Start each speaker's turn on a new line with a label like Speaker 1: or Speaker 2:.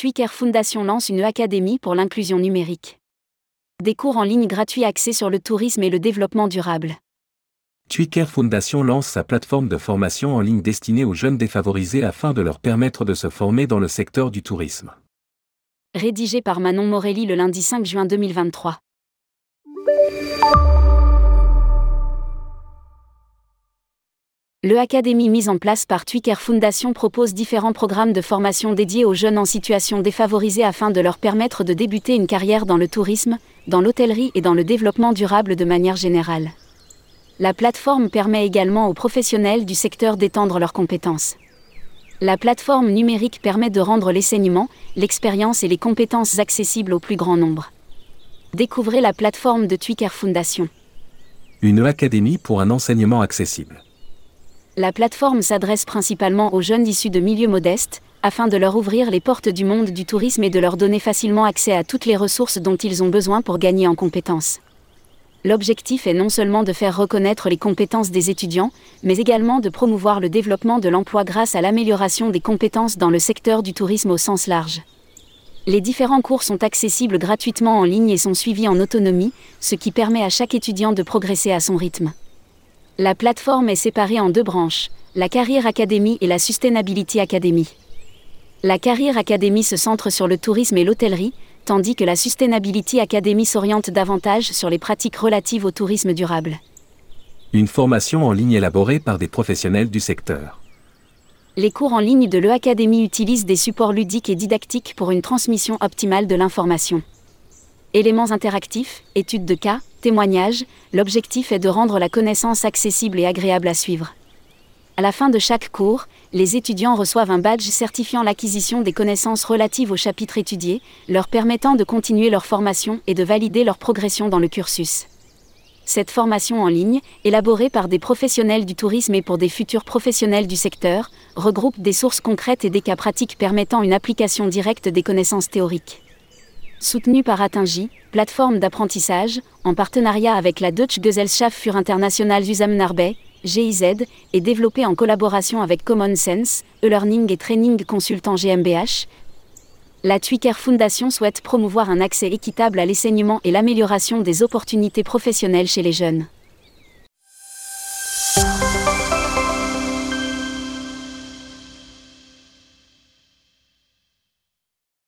Speaker 1: Twicker Foundation lance une académie pour l'inclusion numérique. Des cours en ligne gratuits axés sur le tourisme et le développement durable.
Speaker 2: Twicker Foundation lance sa plateforme de formation en ligne destinée aux jeunes défavorisés afin de leur permettre de se former dans le secteur du tourisme.
Speaker 1: Rédigé par Manon Morelli le lundi 5 juin 2023. Le Académie mise en place par Twicker Foundation propose différents programmes de formation dédiés aux jeunes en situation défavorisée afin de leur permettre de débuter une carrière dans le tourisme, dans l'hôtellerie et dans le développement durable de manière générale. La plateforme permet également aux professionnels du secteur d'étendre leurs compétences. La plateforme numérique permet de rendre l'enseignement, l'expérience et les compétences accessibles au plus grand nombre. Découvrez la plateforme de Twicker Foundation.
Speaker 2: Une académie pour un enseignement accessible.
Speaker 1: La plateforme s'adresse principalement aux jeunes issus de milieux modestes, afin de leur ouvrir les portes du monde du tourisme et de leur donner facilement accès à toutes les ressources dont ils ont besoin pour gagner en compétences. L'objectif est non seulement de faire reconnaître les compétences des étudiants, mais également de promouvoir le développement de l'emploi grâce à l'amélioration des compétences dans le secteur du tourisme au sens large. Les différents cours sont accessibles gratuitement en ligne et sont suivis en autonomie, ce qui permet à chaque étudiant de progresser à son rythme. La plateforme est séparée en deux branches, la Career Academy et la Sustainability Academy. La Career Academy se centre sur le tourisme et l'hôtellerie, tandis que la Sustainability Academy s'oriente davantage sur les pratiques relatives au tourisme durable.
Speaker 2: Une formation en ligne élaborée par des professionnels du secteur.
Speaker 1: Les cours en ligne de l'E-Academy utilisent des supports ludiques et didactiques pour une transmission optimale de l'information. Éléments interactifs, études de cas, témoignages, l'objectif est de rendre la connaissance accessible et agréable à suivre. À la fin de chaque cours, les étudiants reçoivent un badge certifiant l'acquisition des connaissances relatives au chapitre étudié, leur permettant de continuer leur formation et de valider leur progression dans le cursus. Cette formation en ligne, élaborée par des professionnels du tourisme et pour des futurs professionnels du secteur, regroupe des sources concrètes et des cas pratiques permettant une application directe des connaissances théoriques soutenu par Attingi, plateforme d'apprentissage, en partenariat avec la Deutsche Gesellschaft für International Zusammenarbeit, GIZ, et développé en collaboration avec Common Sense, e-learning et training consultant GmbH. La Twicker Foundation souhaite promouvoir un accès équitable à l'enseignement et l'amélioration des opportunités professionnelles chez les jeunes.